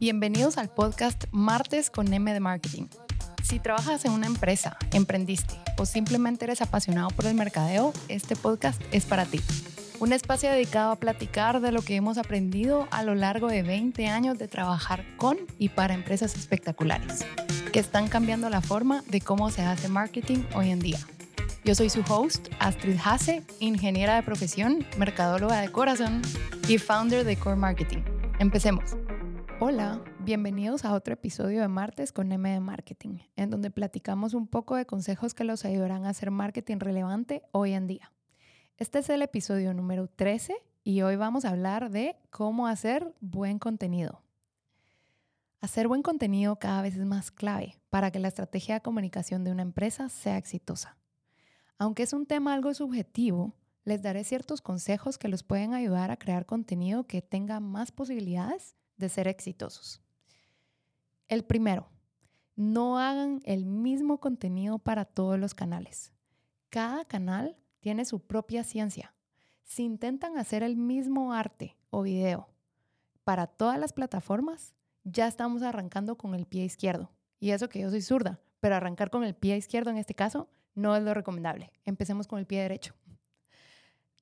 Bienvenidos al podcast Martes con M de Marketing. Si trabajas en una empresa, emprendiste o simplemente eres apasionado por el mercadeo, este podcast es para ti. Un espacio dedicado a platicar de lo que hemos aprendido a lo largo de 20 años de trabajar con y para empresas espectaculares, que están cambiando la forma de cómo se hace marketing hoy en día. Yo soy su host, Astrid Hase, ingeniera de profesión, mercadóloga de corazón y founder de Core Marketing. Empecemos. Hola, bienvenidos a otro episodio de Martes con M de Marketing, en donde platicamos un poco de consejos que los ayudarán a hacer marketing relevante hoy en día. Este es el episodio número 13 y hoy vamos a hablar de cómo hacer buen contenido. Hacer buen contenido cada vez es más clave para que la estrategia de comunicación de una empresa sea exitosa. Aunque es un tema algo subjetivo, les daré ciertos consejos que los pueden ayudar a crear contenido que tenga más posibilidades de ser exitosos. El primero, no hagan el mismo contenido para todos los canales. Cada canal tiene su propia ciencia. Si intentan hacer el mismo arte o video para todas las plataformas, ya estamos arrancando con el pie izquierdo. Y eso que yo soy zurda, pero arrancar con el pie izquierdo en este caso no es lo recomendable. Empecemos con el pie derecho.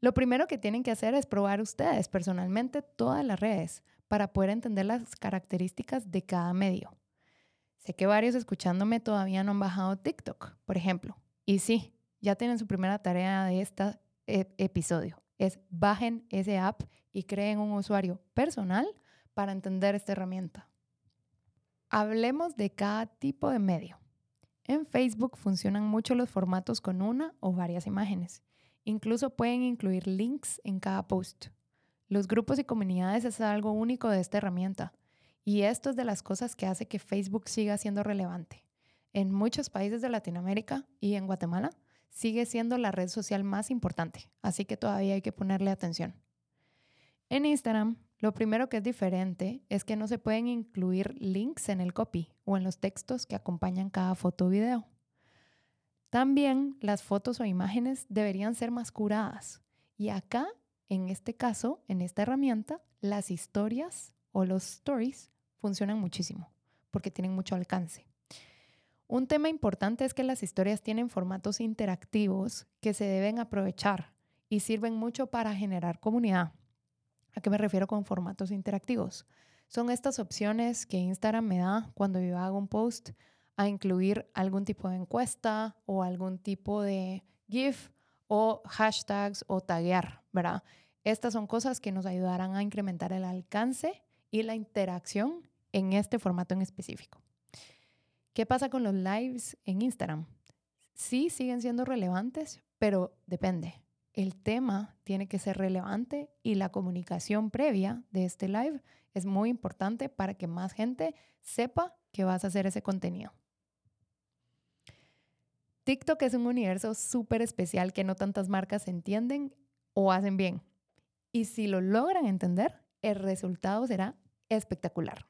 Lo primero que tienen que hacer es probar ustedes personalmente todas las redes para poder entender las características de cada medio. Sé que varios escuchándome todavía no han bajado TikTok, por ejemplo. Y sí, ya tienen su primera tarea de este episodio. Es bajen ese app y creen un usuario personal para entender esta herramienta. Hablemos de cada tipo de medio. En Facebook funcionan mucho los formatos con una o varias imágenes. Incluso pueden incluir links en cada post. Los grupos y comunidades es algo único de esta herramienta y esto es de las cosas que hace que Facebook siga siendo relevante. En muchos países de Latinoamérica y en Guatemala sigue siendo la red social más importante, así que todavía hay que ponerle atención. En Instagram, lo primero que es diferente es que no se pueden incluir links en el copy o en los textos que acompañan cada foto o video. También las fotos o imágenes deberían ser más curadas. Y acá en este caso, en esta herramienta, las historias o los stories funcionan muchísimo porque tienen mucho alcance. Un tema importante es que las historias tienen formatos interactivos que se deben aprovechar y sirven mucho para generar comunidad. ¿A qué me refiero con formatos interactivos? Son estas opciones que Instagram me da cuando yo hago un post a incluir algún tipo de encuesta o algún tipo de GIF o hashtags o taguear, ¿verdad? Estas son cosas que nos ayudarán a incrementar el alcance y la interacción en este formato en específico. ¿Qué pasa con los lives en Instagram? Sí, siguen siendo relevantes, pero depende. El tema tiene que ser relevante y la comunicación previa de este live es muy importante para que más gente sepa que vas a hacer ese contenido. TikTok es un universo súper especial que no tantas marcas entienden o hacen bien. Y si lo logran entender, el resultado será espectacular.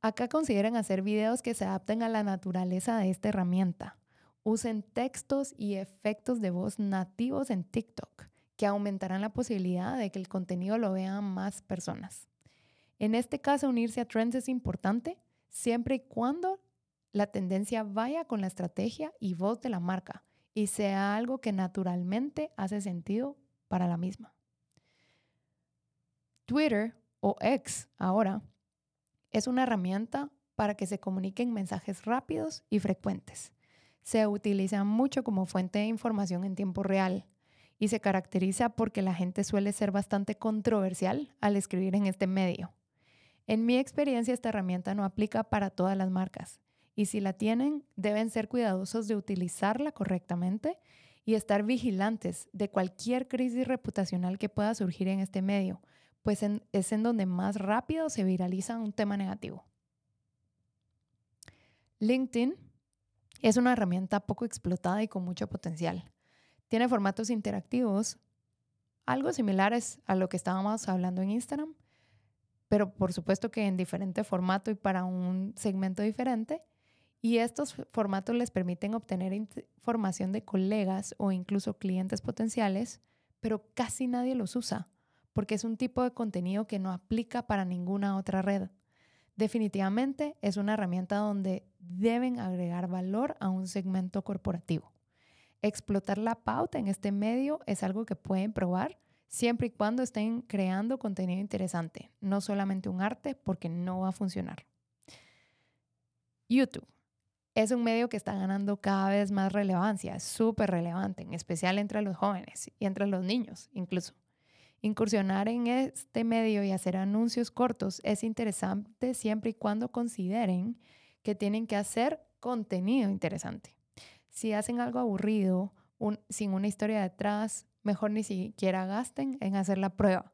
Acá consideren hacer videos que se adapten a la naturaleza de esta herramienta. Usen textos y efectos de voz nativos en TikTok que aumentarán la posibilidad de que el contenido lo vean más personas. En este caso, unirse a trends es importante siempre y cuando la tendencia vaya con la estrategia y voz de la marca y sea algo que naturalmente hace sentido para la misma. Twitter o X ahora es una herramienta para que se comuniquen mensajes rápidos y frecuentes. Se utiliza mucho como fuente de información en tiempo real y se caracteriza porque la gente suele ser bastante controversial al escribir en este medio. En mi experiencia, esta herramienta no aplica para todas las marcas y si la tienen, deben ser cuidadosos de utilizarla correctamente y estar vigilantes de cualquier crisis reputacional que pueda surgir en este medio, pues es en donde más rápido se viraliza un tema negativo. LinkedIn es una herramienta poco explotada y con mucho potencial. Tiene formatos interactivos, algo similares a lo que estábamos hablando en Instagram, pero por supuesto que en diferente formato y para un segmento diferente. Y estos formatos les permiten obtener información de colegas o incluso clientes potenciales, pero casi nadie los usa porque es un tipo de contenido que no aplica para ninguna otra red. Definitivamente es una herramienta donde deben agregar valor a un segmento corporativo. Explotar la pauta en este medio es algo que pueden probar siempre y cuando estén creando contenido interesante, no solamente un arte porque no va a funcionar. YouTube es un medio que está ganando cada vez más relevancia, es súper relevante, en especial entre los jóvenes y entre los niños incluso. Incursionar en este medio y hacer anuncios cortos es interesante siempre y cuando consideren que tienen que hacer contenido interesante. Si hacen algo aburrido, sin una historia detrás, mejor ni siquiera gasten en hacer la prueba.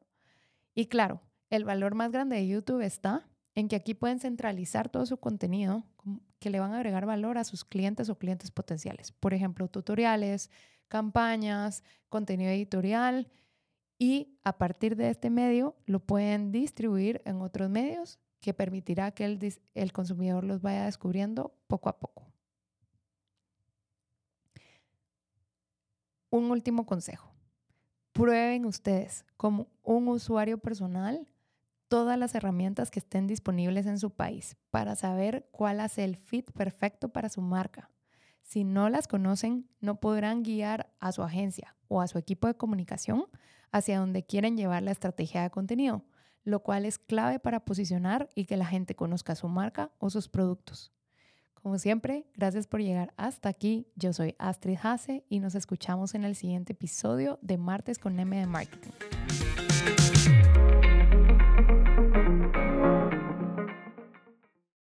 Y claro, el valor más grande de YouTube está en que aquí pueden centralizar todo su contenido que le van a agregar valor a sus clientes o clientes potenciales. Por ejemplo, tutoriales, campañas, contenido editorial y a partir de este medio lo pueden distribuir en otros medios que permitirá que el, el consumidor los vaya descubriendo poco a poco. Un último consejo. Prueben ustedes como un usuario personal todas las herramientas que estén disponibles en su país para saber cuál hace el fit perfecto para su marca. Si no las conocen, no podrán guiar a su agencia o a su equipo de comunicación hacia donde quieren llevar la estrategia de contenido, lo cual es clave para posicionar y que la gente conozca su marca o sus productos. Como siempre, gracias por llegar hasta aquí. Yo soy Astrid Hase y nos escuchamos en el siguiente episodio de Martes con M de Marketing.